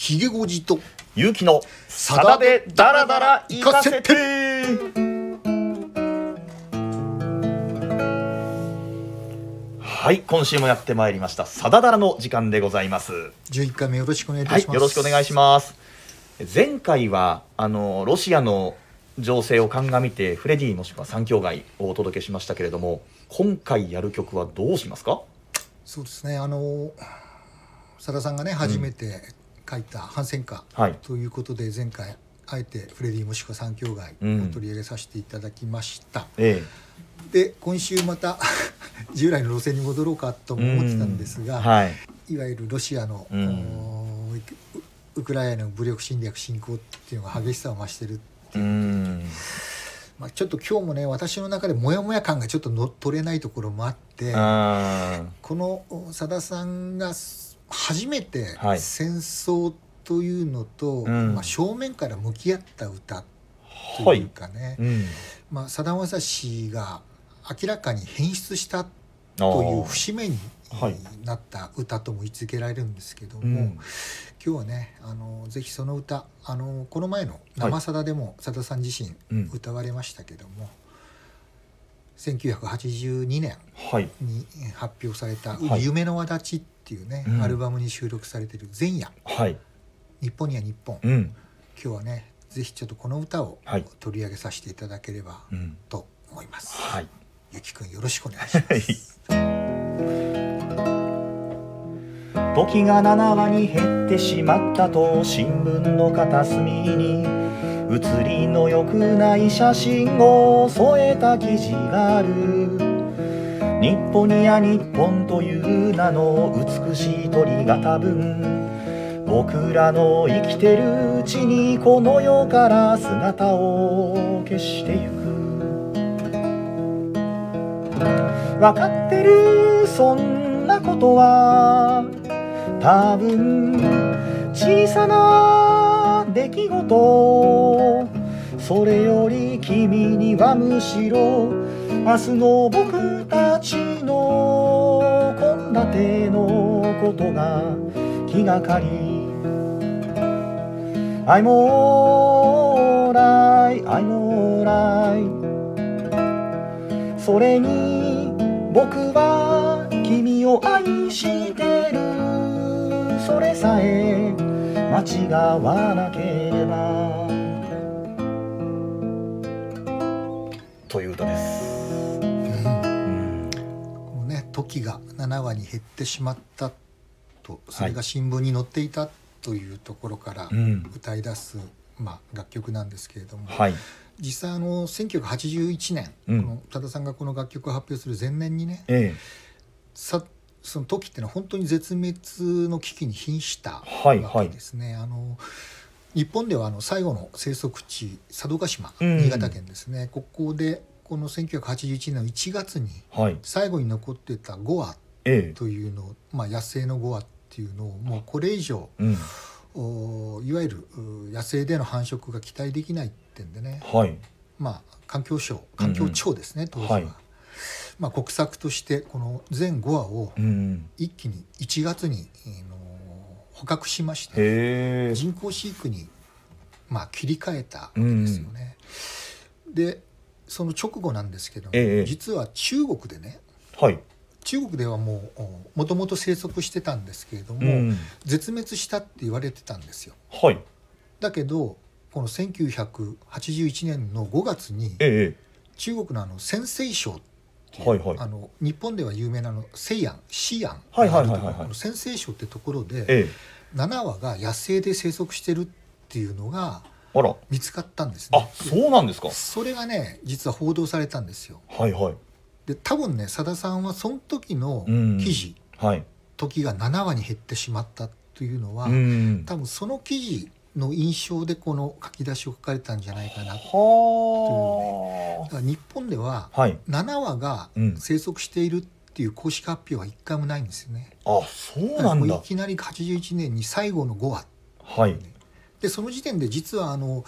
ひげごじと。勇気のさだでダラダラ行かせて。はい今週もやってまいりました。さだだらの時間でございます。11回目よろしくお願いします、よろしくお願いします。前回はあのロシアの情勢を鑑みてフレディもしくは三兄弟をお届けしましたけれども今回やる曲はどうしますか？そうですねあのさださんがね初めて書いた反戦歌はい。ということで前回あえてフレディもしくは三兄弟うん。を取り上げさせていただきました、えで今週また 従来の路線に戻ろうかとえも思ってたんですが、はい。いわゆるロシアの、うん。おウウクライナの武力侵略侵攻っていうのが激しさを増してるうーん。まあ、ちょっと今日もね私の中でモヤモヤ感がちょっとの取れないところもあってあこのさださんがす初めてはい。戦争というのと、うん。まあ、正面から向き合った歌ーとはいいうかね、うん。まあ、さだまさしが明らかに変質したという節目にはいなった歌とも位置づけられるんですけども、うん。今日はねあのぜひその歌あのこの前の「生さだ」でもさださん自身うん。歌われましたけども、1982年はい。に発表された「はい夢の輪立ち」っていうね、うん。アルバムに収録されてる「前夜。はい。日本には日本」うん。今日はねぜひちょっとこの歌をはい。取り上げさせていただければうん。と思います。はい。ゆきくんよろしくお願いします。時が7話に減ってしまったと新聞の片隅に写りの良くない写真を添えた記事がある日本にや日本という名の美しい鳥が多分僕らの生きてるうちにこの世から姿を消してゆく。わかってるそんなことは多分小さな出来事それより君にはむしろ明日の僕献立のことが気がかり。I'm alright, I'm alright それに僕は君を愛してる。それさえ間違わなければ。という歌です、時が7話に減ってしまったとそれが新聞に載っていたというところからうん。歌い出す、まあ、楽曲なんですけれども、はい。実際あの1981年、うん。この多田さんがこの楽曲を発表する前年にねえさその時ってのは本当に絶滅の危機に瀕したはいわけですね。あの日本ではあの最後の生息地佐渡島、うん。新潟県ですね。ここでこの1981年の1月に最後に残ってた5羽ええ。というのを、まあ、野生の5羽っていうのをもうこれ以上うん。おいわゆるう野生での繁殖が期待できないってんでね、はい。まあ、環境省環境庁ですね、当時は、はい。まあ、国策としてこの全5羽をうん一気に1月に、あの捕獲しまして人工飼育に、まあ、切り替えたわけですよね。でその直後なんですけども、ええ。実は中国でねはい。中国ではもうもともと生息してたんですけれども、うん。絶滅したって言われてたんですよ。はい。だけどこの1981年の5月にええ中国のあの陝西省はいはい。あの日本では有名なあの西安西安はいはいころこの陝西省ってところでええ。7羽が野生で生息してるっていうのがあら。見つかったんですあね。そうなんですか。それがね実は報道されたんですよ。はいはい。で多分ねさださんはその時のうん。記事、はい。時が7話に減ってしまったというのは、うん。多分その記事の印象でこの書き出しを書かれたんじゃないかな。だはから日本ではあはい。7羽がうん。生息しているっていう公式発表は一回もないんですよね。あそうなんだ。いきなり81年に最後の5羽はいでその時点で実はあの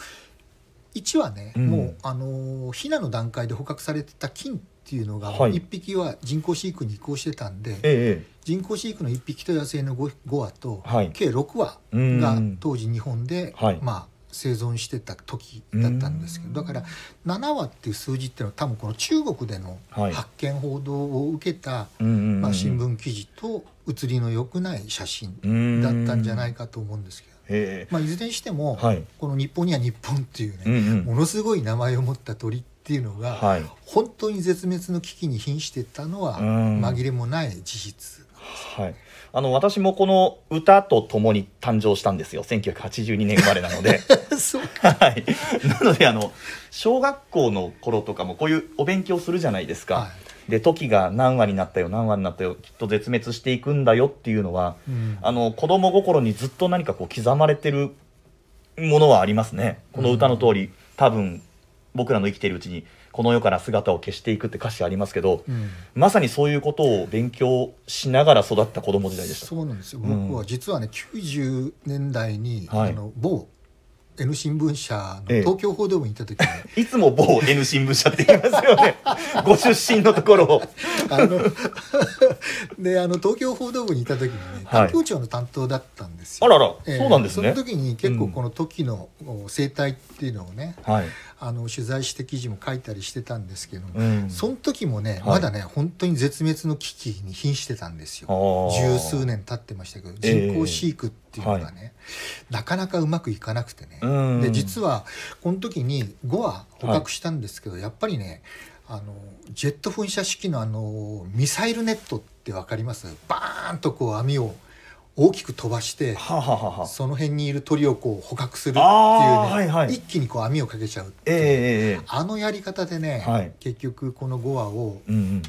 1羽ね、うん。もうあのヒナの段階で捕獲されてた金っっていうのがはい。1匹は人工飼育に移行してたんで、ええ人工飼育の1匹と野生の 5, 5羽と、はい。計6羽うん。が当時日本で、はい。まあ、生存してた時だったんですけどだから7羽っていう数字っていうのは多分この中国でのはい。発見報道を受けた、まあ、新聞記事と写りの良くない写真うんだったんじゃないかと思うんですけど、えまあ、いずれにしても、えはい。この日本には日本っていうね、うんうん。ものすごい名前を持った鳥っていうのが、はい。本当に絶滅の危機に瀕してたのはうん。紛れもない事実。はい、あの私もこの歌とともに誕生したんですよ。1982年生まれなので。そうはい。なのであの小学校の頃とかもこういうお勉強するじゃないですか、はで時が何話になったよ何話になったよきっと絶滅していくんだよっていうのは、うん。あの子供心にずっと何かこう刻まれてるものはありますね。この歌の通り、多分僕らの生きているうちにこの世から姿を消していくって歌詞ありますけど、うん。まさにそういうことを勉強しながら育った子供時代でした。そうなんですよ、うん。僕は実はね90年代に、はい。あの某 N 新聞社のええ。東京報道部に行った時に、いつも某 N 新聞社って言いますよね。ご出身のところを。あのであの東京報道部にいた時にねはい。環境庁の担当だったんですよ。あらら、ええ。そうなんですね。その時に結構うん。この時のお生態っていうのをね、はい、あの取材して記事も書いたりしてたんですけども、うん。その時もね、はい。まだね本当に絶滅の危機に瀕してたんですよ。十数年経ってましたけどええ。人工飼育っていうのがね、なかなかうまくいかなくてね、うん。で実はこの時に5羽捕獲したんですけど、やっぱりねあのジェット噴射式のあのミサイルネットって分かります？バーンとこう網を大きく飛ばしてはあはあはあその辺にいる鳥をこう捕獲するっていうね、はいはい。一気にこう網をかけちゃうっていう。ええええええ。あのやり方でね、はい。結局この5羽をうんうん。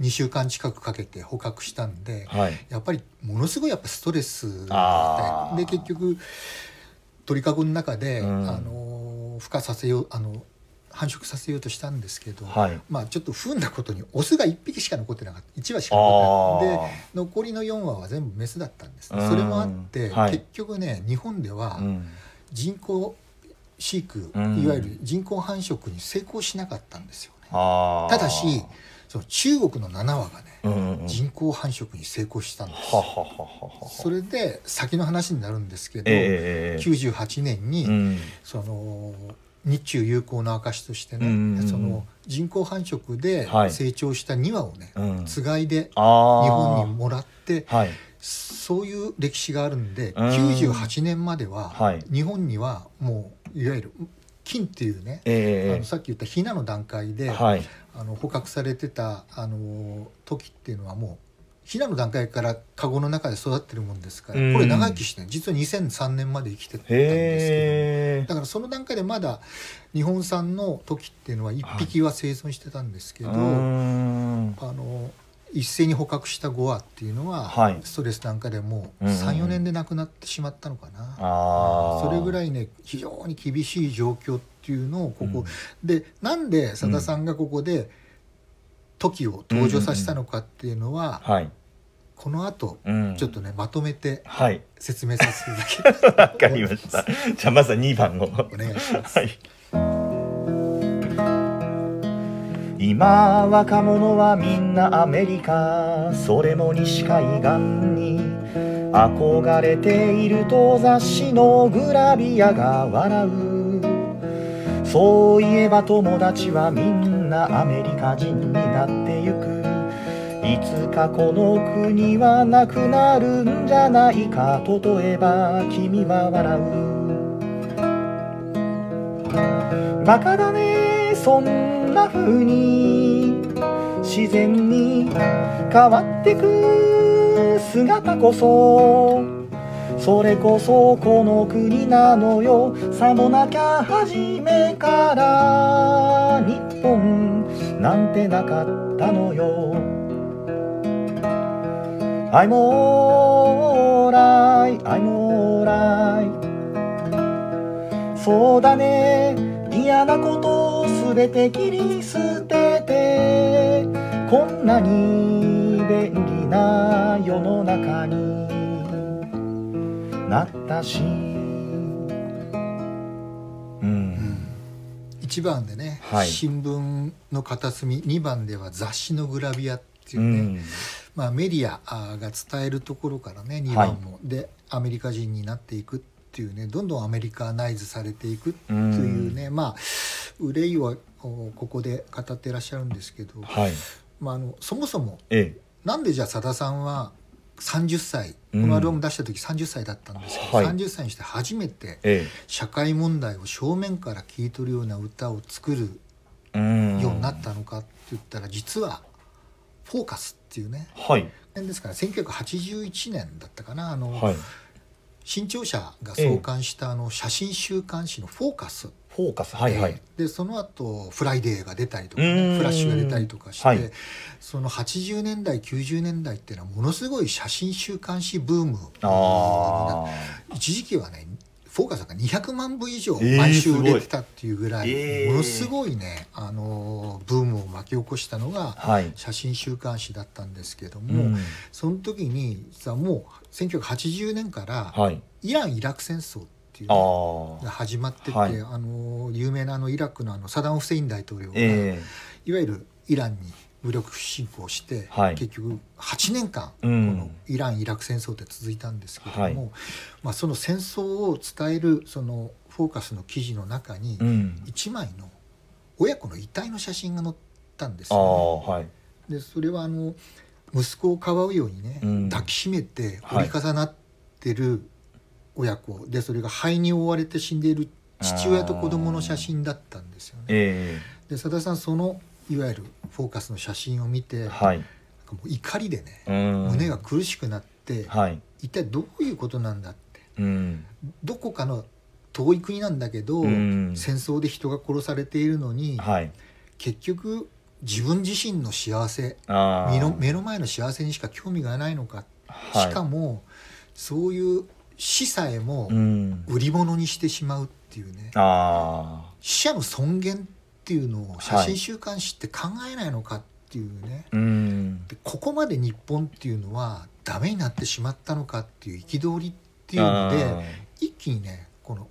2週間近くかけて捕獲したんで、はい。やっぱりものすごいやっぱストレスで結局鳥かごの中で、うん。あの孵化させようあの繁殖させようとしたんですけど、はい。まあちょっと不運なことにオスが1匹しか残ってなかった。1羽しか残ってなかった。で残りの4羽は全部メスだったんです。ねうん。それもあって、はい。結局ね日本ではうん。人工飼育、うん。いわゆる人工繁殖に成功しなかったんですよね。ただしその中国の7羽がね、うんうんうん。人工繁殖に成功したんですよ。はははそれで先の話になるんですけど、ええええええ。98年に、うん。その日中友好の証としてね、その人工繁殖ではい。成長した2羽をね、うん。つがいで日本にもらってはい。そういう歴史があるんで、うん。98年までは、はい。日本にはもういわゆる金っていうね、ええあのさっき言ったヒナの段階で、はい。あの捕獲されてたあの時っていうのはもうヒナの段階からカゴの中で育ってるもんですから、うん。これ長生きしてる実は2003年まで生きてたんですけど。だからその段階でまだ日本産の時っていうのは1匹は生存してたんですけど、うーん。あの一斉に捕獲した5羽っていうのは、はい。ストレスなんかでもううん。うんうん34年で亡くなってしまったのかな。あー。それぐらいね非常に厳しい状況っていうのをここ、うん。でなんでさださんがここで時を登場させたのかっていうのは、はい。この後うん。ちょっとねまとめてはい。説明させていただき わかりました。じゃあまずは2番を。お願いします。はい。今若者はみんなアメリカそれも西海岸に憧れていると雑誌のグラビアが笑う。そういえば友達はみんなアメリカ人になってゆく。いつかこの国はなくなるんじゃないか例えば君は笑う。バカだねそんな風に。自然に変わってく。姿こそ。それこそこの国なのよ。さもなきゃ初めから。日本なんてなかったのよ。I'm alright, I'm alright. そうだね。嫌なことすべて切り捨てて。こんなに便利な世の中に。なったしうん。1番でねはい。新聞の片隅2番では雑誌のグラビアっていううね、ん。まあ、メディアが伝えるところからね2番も、でアメリカ人になっていくっていうねどんどんアメリカナイズされていくっていうね、まあ憂いはおここで語ってらっしゃるんですけど、はい。まあ、あのそもそもえなんでじゃあさださんは30歳こうん。のアルバム出した時30歳だったんですけど、はい。30歳にして初めてええ。社会問題を正面から切り取るような歌を作るようになったのかって言ったら実は「フォーカス」っていうね。はい。ですから1981年だったかな。あの、はい。新潮社が創刊したあの写真週刊誌の「フォーカス」フォーカスはいはい。でその後フライデーが出たりとか、ね、フラッシュが出たりとかして、はい。その80年代90年代っていうのはものすごい写真週刊誌ブームあ一時期はねフォーカスが200万部以上えー毎週売れてたっていうぐらい、えー。ものすごいね、あのーブームを巻き起こしたのが写真週刊誌だったんですけどうも、ん。その時に実はもう1980年からはい。イラン・イラク戦争っていうあのあが始まってて、はい。あの有名なあのイラクのあのサダム・フセイン大統領が、えいわゆるイランに武力侵攻して、はい。結局8年間こうん。のイラン・イラク戦争って続いたんですけれども、はい。まあ、その戦争を伝えるそのフォーカスの記事の中にえうん。1枚の親子の遺体の写真が載ったんですあよ、あはい。ね。でそれはあの息子をかばうようにね、うん。抱きしめてはい。折り重なってる親子。でそれが灰に覆われて死んでいる父親と子供の写真だったんですよね。えで佐田さんそのいわゆるフォーカスの写真を見て、えはい。なんかもう怒りでね、うん。胸が苦しくなって、はい。一体どういうことなんだって。うん。どこかの遠い国なんだけど、うん。戦争で人が殺されているのに、はい。結局自分自身の幸せ目の目の前の幸せにしか興味がないのか、はい。しかもそういう死さえもうん。売り物にしてしまうっていうね、あ死者の尊厳っていうのを写真週刊誌って考えないのかっていうね、あうん。でここまで日本っていうのはダメになってしまったのかっていう憤りっていうのであ一気にねこの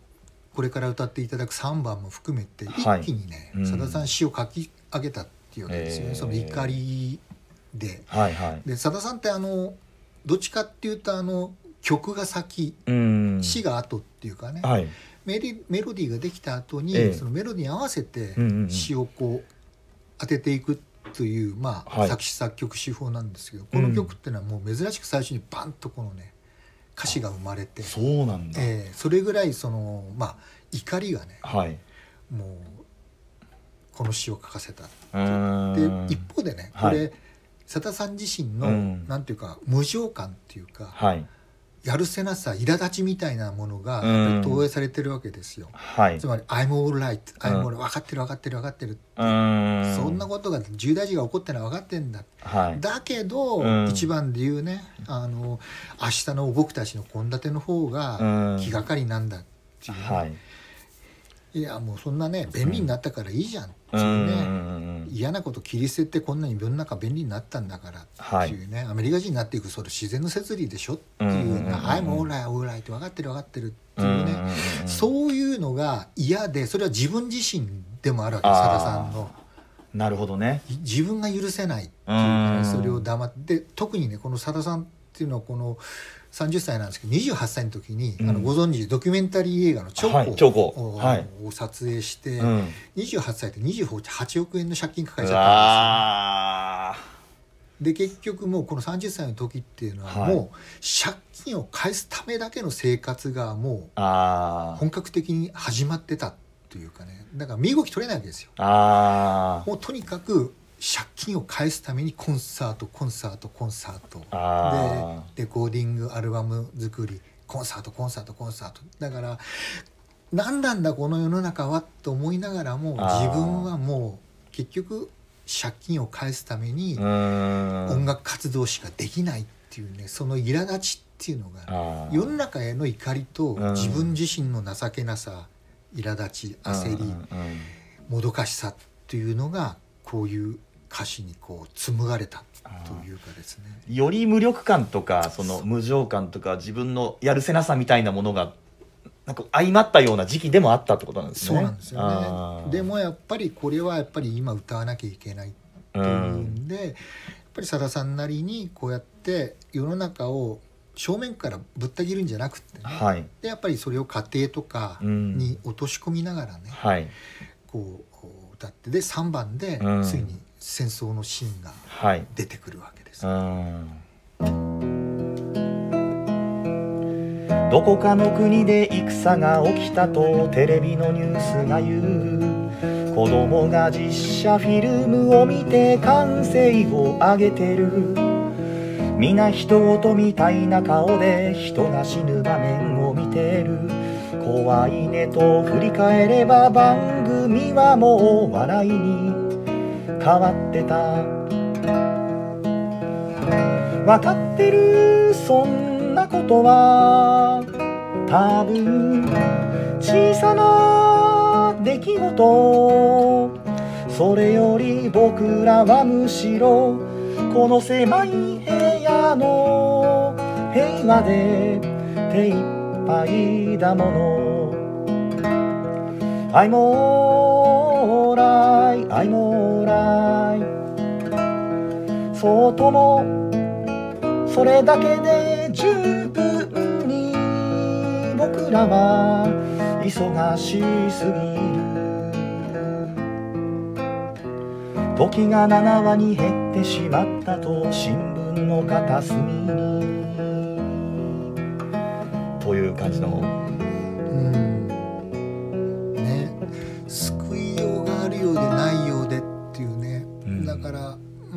これから歌っていただく3番も含めて一はい。気にねうん。さだ、さん詩を書き上げたっていうわけですよね、えー。その怒りで。ーはいはい。でさださんってあのどっちかっていうとあの曲が先うん。詩が後っていうかね、はい。メリメロディーができた後に、ええ。そのメロディーに合わせてうんうんうん。詩をこう当てていくという、まあはい。作詞作曲手法なんですけどこの曲っていうのはもう珍しく最初にバンとこのね歌詞が生まれて、そうなんだ。ええそれぐらいそのまあ怒りがねはい。もうこの詩を書かせた。で一方でねこはい。れさださん自身の、うん。なんていうか無情感っていうか、はいやるせなさ苛立ちみたいなものが投影されてるわけですよ。はい。つまり「I'm all right」「I'm うん。all right」分かってる分かってる分かってる、そんなことが重大事が起こってるのは分かってんだ、はい。だけど、うん。一番で言うねあの明日の僕たちの献立の方がうん。気がかりなんだっていう。ね、はい。いやもうそんなね便利になったからいいじゃんってういうね、ん嫌なこと切り捨ててこんなに世の中便利になったんだからっていうね、アメリカ人になっていくそれ自然の摂理でしょっていううんうんうんうんな「I'm all right all right」って分かってる分かってる。っていうね、うんそういうのが嫌でそれは自分自身でもあるわけさださんのなるほどね。い自分が許せないっていうそれを黙ってで特にねこのさださんっていうのはこの30歳なんですけど28歳の時に、うん。あのご存知ドキュメンタリー映画の「チョコ」を,、はいを撮影して、うん。28歳で28億円の借金抱えうちゃったんですよ。わで結局もうこの30歳の時っていうのははい。もう借金を返すためだけの生活がもう本格的に始まってたというかね。だから身動き取れないわけですよ。もうとにかく借金を返すためにコンサートコンサートコンサート。あでレコーディングアルバム作りコンサートコンサートコンサート。だから何なんだこの世の中はと思いながらも自分はもう結局借金を返すために音楽活動しかできないっていうねその苛立ちっていうのが世の中への怒りとうん。自分自身の情けなさ苛立ち焦りもどかしさっていうのがこういう歌詞にこう紡がれたというかですね。より無力感とかその無情感とか自分のやるせなさみたいなものがなんか相まったような時期でもあったってことなんですね。そうなんですよね。でもやっぱりこれはやっぱり今歌わなきゃいけないってういうんん。で、やっぱりさださんなりにこうやって世の中を正面からぶった切るんじゃなくってね、はい。でやっぱりそれを家庭とかに落とし込みながらね、はい。こう歌ってで3番でうん。ついに戦争のシーンがはい。出てくるわけです。うん。どこかの国で戦が起きたとテレビのニュースが言う。子供が実写フィルムを見て歓声を上げてる。皆人事みたいな顔で人が死ぬ場面を見てる。怖いねと振り返れば番組はもう笑いに変わってた。わかってるそんなことは。多分小さな出来事。それより僕らはむしろこの狭い部屋の平和で手一杯だもの。I'm alright, I'm alright そうともそれだけで十分に僕らは忙しすぎる。時が7話に減ってしまったと新聞の片隅に。という感じの。うん。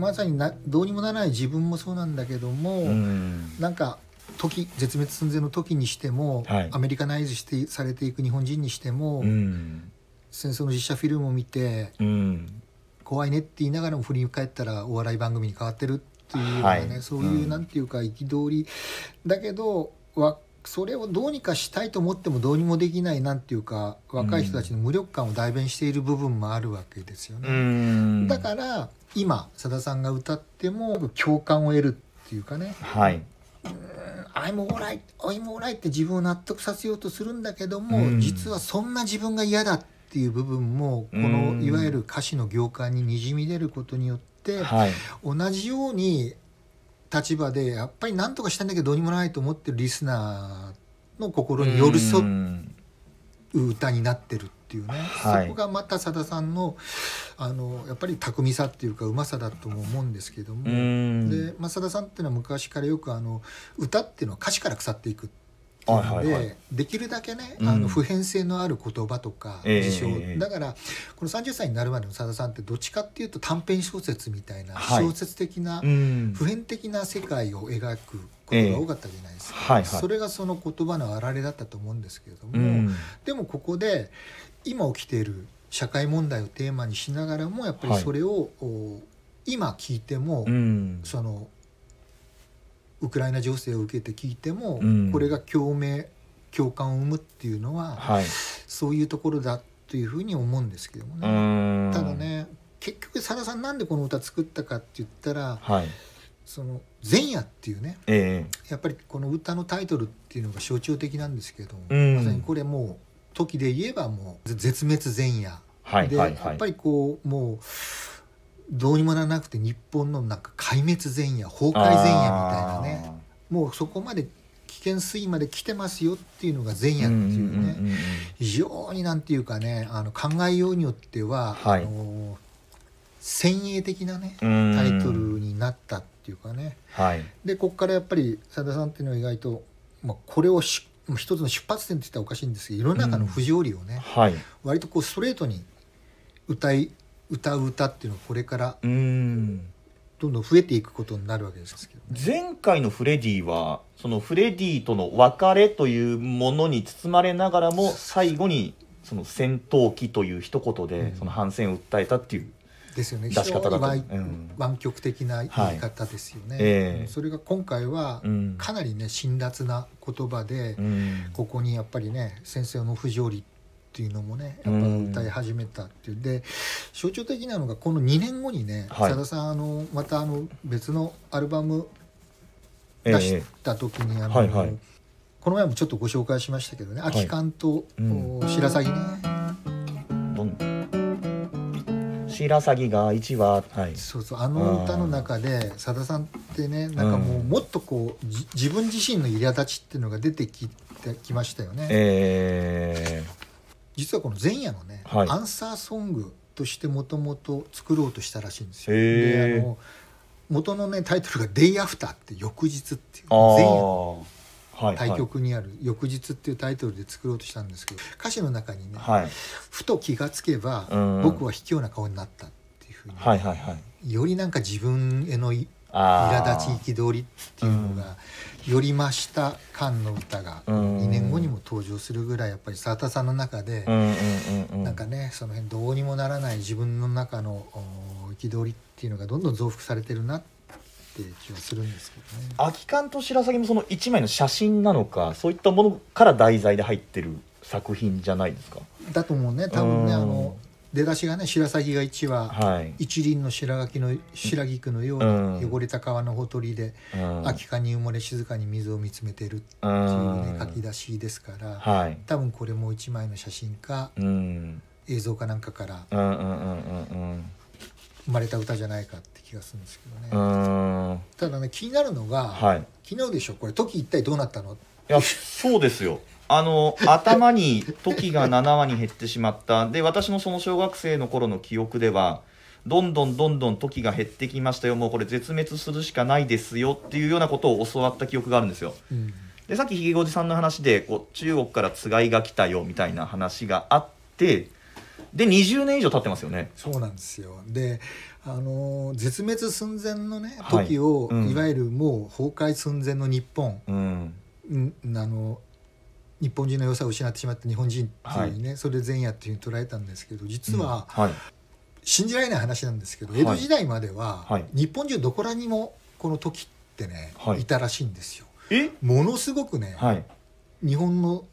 まさになどうにもならない自分もそうなんだけども、うん。なんか時絶滅寸前の時にしても、はい。アメリカナイズしてされていく日本人にしても、うん。戦争の実写フィルムを見てうん。怖いねって言いながらも振り返ったらお笑い番組に変わってるっていうようなね、はい。そういう、うん。なんていうか憤りだけどわそれをどうにかしたいと思ってもどうにもできないなんていうか若い人たちの無力感を代弁している部分もあるわけですよね。うん。だから今さださんが歌っても共感を得るっていうかね。はい「I'm alright I'm alright」って自分を納得させようとするんだけども、うん。実はそんな自分が嫌だっていう部分もこうん。のいわゆる歌詞の行間ににじみ出ることによってはい。同じように立場でやっぱり何とかしたんだけどどうにもないと思ってるリスナーの心に寄り添うん。う歌になってる。っていうね、はい。そこがまたさださんのあのやっぱり巧みさっていうかうまさだとも思うんですけども。うん。で、まあ、さださんっていうのは昔からよくあの歌っていうのは歌詞から腐っていくっていうので、はいはいはい。できるだけね、うん。あの普遍性のある言葉とかええ事象、ええ。だからこの30歳になるまでのさださんってどっちかっていうと短編小説みたいなはい。小説的な、うん。普遍的な世界を描くことが多かったじゃないですか、はいはい。それがその言葉の表れだったと思うんですけれども、うん。でもここで今起きている社会問題をテーマにしながらもやっぱりそれを、お今聞いても、うん。そのウクライナ情勢を受けて聞いても、うん。これが共鳴共感を生むっていうのは、はい。そういうところだというふうに思うんですけどもうね。ん。ただね結局さださんなんでこの歌作ったかって言ったらはい。その「前夜」っていうねえやっぱりこの歌のタイトルっていうのが象徴的なんですけど、うん。まさにこれもう時で言えばもう絶滅前夜。はいで、はいはい。やっぱりこうもうどうにもならなくて日本のなんか壊滅前夜崩壊前夜みたいなね。もうそこまで危険水位まで来てますよっていうのが前夜っていうね、うんうん非常になんていうかねあの考えようによっては、はい。あの先鋭的なねうん。タイトルになったっていうかね。はい。でこっからやっぱりさださんっていうのは意外と、まあ、これをし一つの出発点って言ったらおかしいんですけど世の中の不条理をね、はい。割とこうストレートに歌い歌う歌っていうのがこれからうん。どんどん増えていくことになるわけですけどね。前回のフレディはそのフレディとの別れというものに包まれながらも最後にその戦闘機という一言でうん。その反戦を訴えたっていう、ですよね。出し方だと。うん。湾曲的な言い方ですよね、ええ。それが今回はうん。かなりね辛辣な言葉で、うん。ここにやっぱりね先生の不条理っていうのもねやっぱ歌い始めたっていう。で象徴的なのがこの2年後にねはい。さだ、さんあのまたあの別のアルバムえ出した時に、あのはいはい。この前もちょっとご紹介しましたけどね、い。空き缶と、白鷺ね白鷺が一羽はい。そうそうあの歌の中でさださんってねなんかもううん。もっとこうじ自分自身の苛立ちっていうのが出てきてきましたよね。え実はこの前夜のね、はい。アンサーソングとしてもともと作ろうとしたらしいんですよ。であの元のねタイトルが「Day After」って翌日っていう前夜対局にある「翌日」っていうタイトルで作ろうとしたんですけど歌詞の中にね、はい。ふと気がつけば、うん。僕は卑怯な顔になったっていうふうに、はいはいはい。よりなんか自分への苛立ち憤りっていうのがより増した感の歌がうん。2年後にも登場するぐらいやっぱり沢田さんの中でうなんかねその辺どうにもならない自分の中のお憤りっていうのがどんどん増幅されてるなっていう気はするんですけどね。空き缶と白鷺もその一枚の写真なのかそういったものから題材で入ってる作品じゃないですか？だと思うね。多分ねうん。あの出だしがね白鷺が1羽はい、一輪の白垣の白菊のよううん。に汚れた川のほとりでうん、空き缶に埋もれ静かに水を見つめてるってういうねん。書き出しですからはい。多分これも一枚の写真かうん。映像かなんかからうんうんうんうん生まれた歌じゃないかって気がするんですけどね、ただね気になるのが、はい。昨日でしょこれ時一体どうなったの？いやそうですよ。あの頭に時が7話に減ってしまった。で私のその小学生の頃の記憶ではどんどんどんどん時が減ってきましたよ。もうこれ絶滅するしかないですよ。っていうようなことを教わった記憶があるんですよ。うん。でさっきひげごじさんの話でこう中国からつがいが来たよみたいな話があってで20年以上経ってますよね。そうなんですよ。であのー絶滅寸前のねはい。時を、うん。いわゆるもう崩壊寸前の日本、うん。うん、あの日本人の良さを失ってしまった日本人っていうね、それで前夜っていうふうに捉えたんですけど実は、はい。信じられない話なんですけどはい。江戸時代までは、はい。日本中どこらにもこの時ってね、はいい、たらしいんですよ。えものすごくね、はい日本の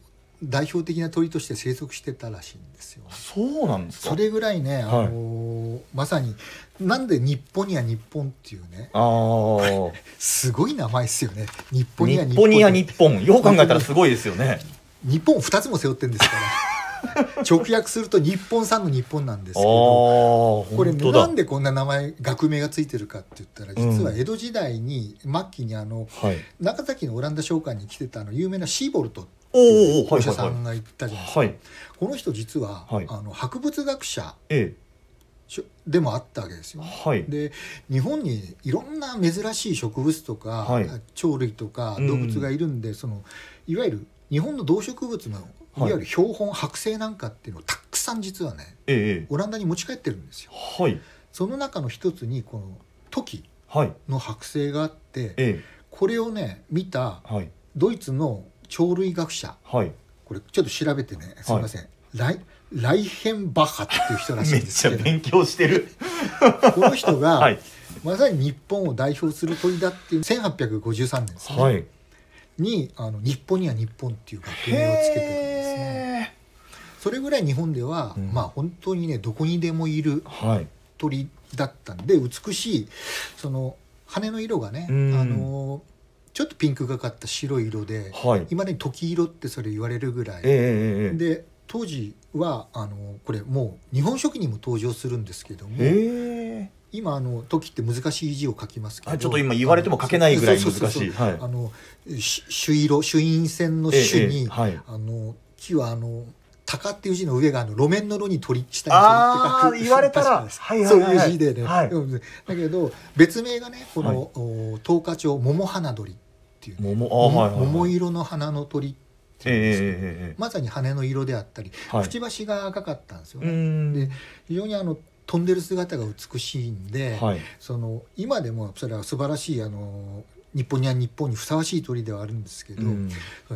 代表的な鳥として生息してたらしいんですよ。そうなんですか。それぐらいね、はい。あのーまさになんで日本には日本っていうねああすごい名前ですよね。日本には日本にはって日本。よう考えたらすごいですよね。日本2つも背負ってるんですから。直訳すると日本産の日本なんですけどこれなんでこんな名前学名がついてるかって言ったら実は江戸時代に末期にあのはい。中崎のオランダ商館に来てたあの有名なシーボルトおーおーお医者さんが言ったじゃないですか、はい。この人実は、はい。あの博物学者でもあったわけですよ。え。はい。で日本にいろんな珍しい植物とか、はい。鳥類とかうん。動物がいるんで、そのいわゆる日本の動植物のいはいわゆる標本剥製なんかっていうのをたくさん実はねえオランダに持ち帰ってるんですよ。はい。その中の一つにこのトキはい。の剥製があってえこれをね見たドイツの鳥類学者。はい。これちょっと調べてね。すみません、ライライヘンバッハっていう人らしいんですけど。ちゃ勉強してる。この人が、はい。まさに日本を代表する鳥だっていう1853年ですね、はい。にあの日本には日本っていう学名をつけてるんですね。へそれぐらい日本では、うん。まあ本当にねどこにでもいる鳥だったんで美しいその羽の色がね、うん。あのちょっとピンクがかった白い色ではい。今ね時色ってそれ言われるぐらい、ええええええ。で当時はあのこれもう日本書紀にも登場するんですけどもへえ。今あの時って難しい字を書きますけどあちょっと今言われても書けないぐらい難しい。朱色朱印線のええ朱に、ええはい。あの木はあの鷹っていう字の上があの路面の路に鳥下にあー鳥って書く。言われたら。はいはいはいはい。そういう字でね、はい。うんだけど別名がねこの、お十日町桃花鳥っていう、ね、桃あはいはいはい。桃色の花の鳥っていうんですけどええええええまさに羽の色であったり、はい。くちばしが赤かったんですようね。ん。で非常にあの飛んでる姿が美しいんで、はい。その今でもそれは素晴らしいあの日本には日本にふさわしい鳥ではあるんですけど、うん。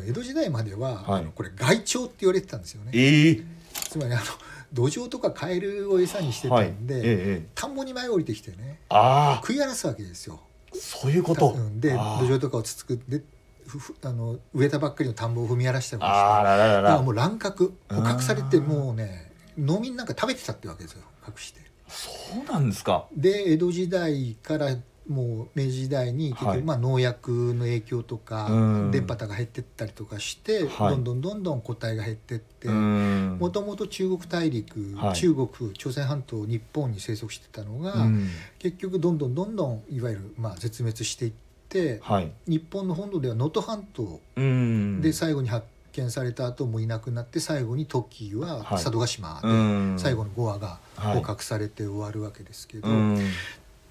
江戸時代までは、はい。あのこれ害鳥って言われてたんですよね。ええ。つまりあの土壌とかカエルを餌にしてたはい。んで、ええええ。田んぼに舞い降りてきてねあ食い荒らすわけですよ。あそういうこと。うんで土壌とかをつつくでふふあの植えたばっかりの田んぼを踏み荒らしたりしてだからもう乱獲捕獲されてもうね農民なんか食べてたってわけですよ。隠して。そうなんですか。で江戸時代からもう明治時代に結はい。局まあ農薬の影響とか、うん。電波が減ってったりとかして、はい。どんどんどんどん個体が減ってってうん。もともと中国大陸、はい。中国朝鮮半島日本に生息してたのが、うん。結局どんどんどんどんいわゆるまあ絶滅していってはい。日本の本土では能登半島うん。で最後に発見された後もいなくなって最後にトキははい。佐渡島で、うん。最後の5羽がはい。捕獲されて終わるわけですけど、うん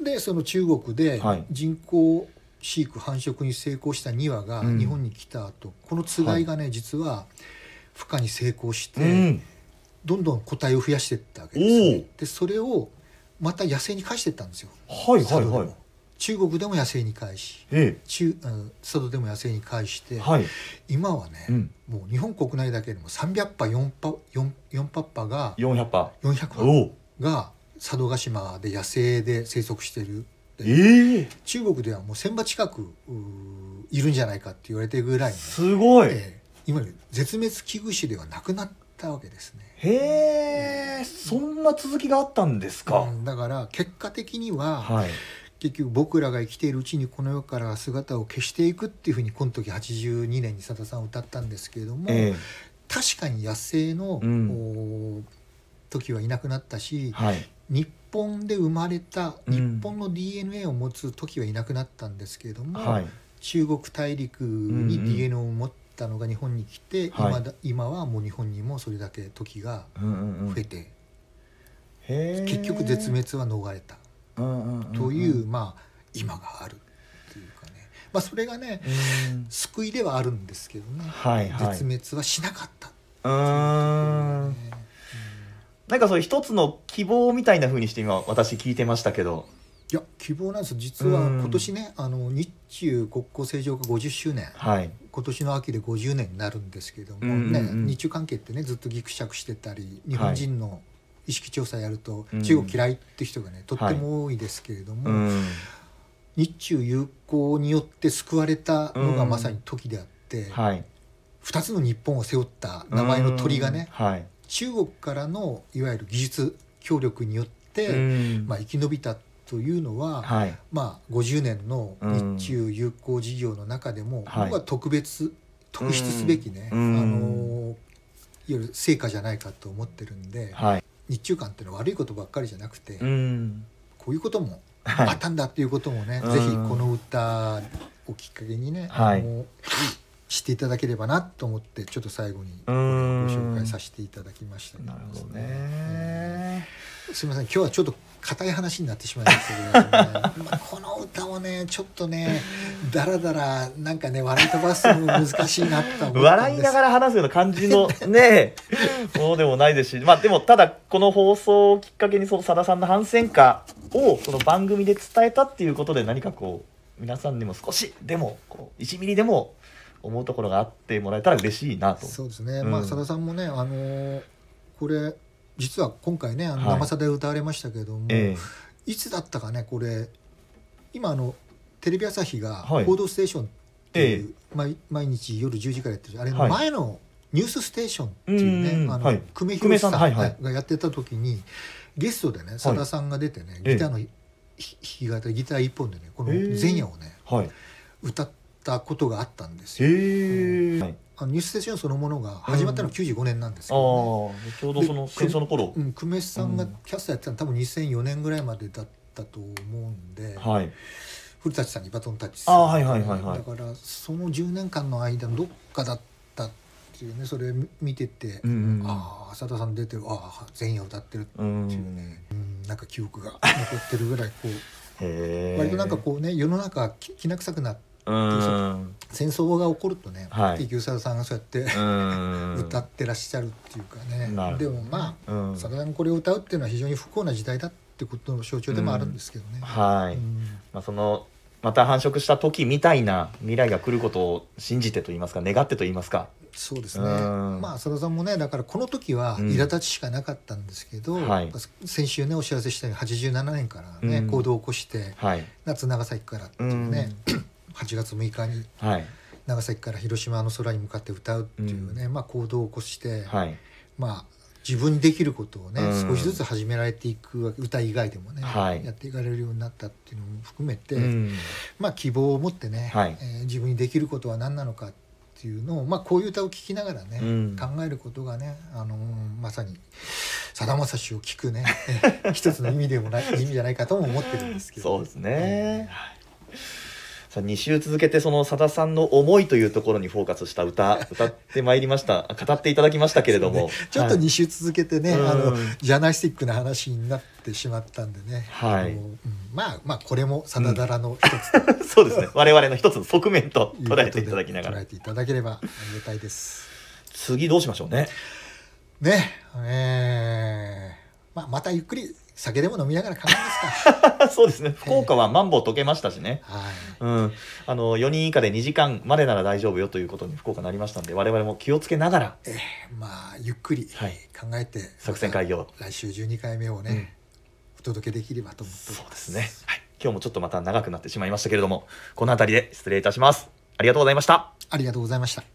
でその中国ではい。人工飼育繁殖に成功した2羽がうん。日本に来た後、このつがいがね、実は孵化に成功して、うん。どんどん個体を増やしていったわけおです、おね、でそれをまた野生に返していったんですよ。はいはいはい。中国でも野生に返しえ中うん佐渡でも野生に返して、えはい。今はね、うん。もう日本国内だけでも300羽4羽 4, 4羽が400羽。400羽が佐渡島で野生で生息しているええ。中国ではもう1000羽近くうーいるんじゃないかって言われてるぐらいね、すごい。ええ今の絶滅危惧種ではなくなったわけですね。へえ。そんな続きがあったんですか、うんだから結果的には、はい。結局僕らが生きているうちにこの世から姿を消していくっていうふうにこの時82年に佐田さんは歌ったんですけれども、え確かに野生の、うん。お時はいなくなったえしはい日本で生まれたうん。日本の DNA を持つ時はいなくなったんですけれども、はい。中国大陸に DNA を持ったのが日本に来て、はい。今だ今はもう日本にもそれだけ時が増えて、結局絶滅は逃れた。という、まあ今があるっていうかね、まあ、それがねうん。救いではあるんですけどね、はいはい。絶滅はしなかったっねなんかそういう一つの希望みたいな風にして今私聞いてましたけど。いや希望なんです。実はうん。今年ねあの日中国交正常化50周年。はい。今年の秋で50年になるんですけども、うんうん日中関係ってねずっとぎくしゃくしてたり日本人の意識調査やると、うん。中国嫌いって人がねとっても多いですけれども、うん。日中友好によって救われたのがうん。まさに時であって、はい。2つの日本を背負った名前の鳥がね、うん。はい中国からのいわゆる技術協力によって、うん。まあ、生き延びたというのは、はい。まあ、50年のうん。日中友好事業の中でも、はい。僕は特別特筆すべきね、うん。あのいわゆる成果じゃないかと思ってるんで、はい。日中間っていうのは悪いことばっかりじゃなくて、うん。こういうこともはい。あったんだっていうこともね、うん。ぜひこの歌をきっかけにね、はい。あの知っていただければなと思ってちょっと最後にごうん。紹介させていただきました。けなるほどうん。ねすみません。今日はちょっと硬い話になってしまいましたけど、ね。まあ、この歌をねちょっとねだらだらなんかね笑い飛ばすの難しいなと思笑いながら話すような感じのね ものでもないですし。まあでもただこの放送をきっかけにそのさださんの反戦歌をその番組で伝えたっていうことで何かこう皆さんにも少しでもこう1ミリでも思うところがあってもらえたら嬉しいなと。そうですね、うん。まあさださんもねあのーこれ実は今回ねあのはい。生さで歌われましたけども、えいつだったかねこれ今あのテレビ朝日がはい「報道ステーション」っていう、え毎毎日夜10時からやってるあれのはい。前の「ニュースステーション」っていううんねあの、はい久米久米さん宏さんはいはいがやってた時にゲストでねさださんが出てね、ええギターのひ弾き語りギター一本でねこの前夜をねはい。歌ったことがあったんですよ。へえ。はいあのニュースステーションそのものが始まったのは95年なんですけどね、ちょうどその戦争の頃うん、久米さんがうんキャスターやってたの多分2004年ぐらいまでだったと思うんで、はい。古舘さんにバトンタッチすあはいはいはいはいだからその10年間の間のどっかだったっていうねそれ見てて、うんうんうんああ浅田さん出てるああ前夜歌ってるってう。いうんね、うん、なんか記憶が残ってるぐらいこうへえ。割となんかこうね世の中ききな臭くなってうん。戦争が起こるとね、はいさんがそうやって、うん。歌ってらっしゃるっていうかね、でもまあうん。浅田さんがこれを歌うっていうのは非常に不幸な時代だってことの象徴でもあるんですけどね。はい。うんまあそのまた繁殖した時みたいな未来が来ることを信じてと言いますか願ってと言いますか。そうですね、うんまあ浅田さんもねだからこの時はうん苛立ちしかなかったんですけど、はい先週ねお知らせしたように87年からね、うん行動を起こしてはい。夏長崎からっていうね、8月6日にはい。長崎から広島の空に向かって歌うっていうね、まあ、行動を起こして、はい。まあ自分にできることをね、うん。少しずつ始められていく歌以外でもね、はい。やっていかれるようになったっていうのも含めて、うん。まあ希望を持ってね、はい。えー自分にできることは何なのかっていうのを、まあ、こういう歌を聴きながらね、うん。考えることがね、あのーまさにさだまさしを聞くね えー一つの意味でもない意味じゃないかとも思ってるんですけど。そうですね。はいさあ2週続けてそのさださんの思いというところにフォーカスした歌歌ってまいりました。語っていただきましたけれども、ちょっとはい。2週続けてね、うん。あのジャーナリスティックな話になってしまったんでね、はい。うん。まあまあこれもさだだらの一つと。そうですね。我々の一つの側面と捉えていただきながら。捉えていただければありがたいです。次どうしましょうね。ね。えー。まあ、またゆっくり酒でも飲みながら考えますか？そうですね。福岡はマンボウ解けましたしね、はい。うん、あの4人以下で2時間までなら大丈夫よということに福岡なりましたんで我々も気をつけながら。えーまあゆっくりはい。考えて、作戦会議を。来週12回目をね、うん。お届けできればと思ってそうまですね、はい、今日もちょっとまた長くなってしまいましたけれどもこの辺りで失礼いたします。ありがとうございました。ありがとうございました。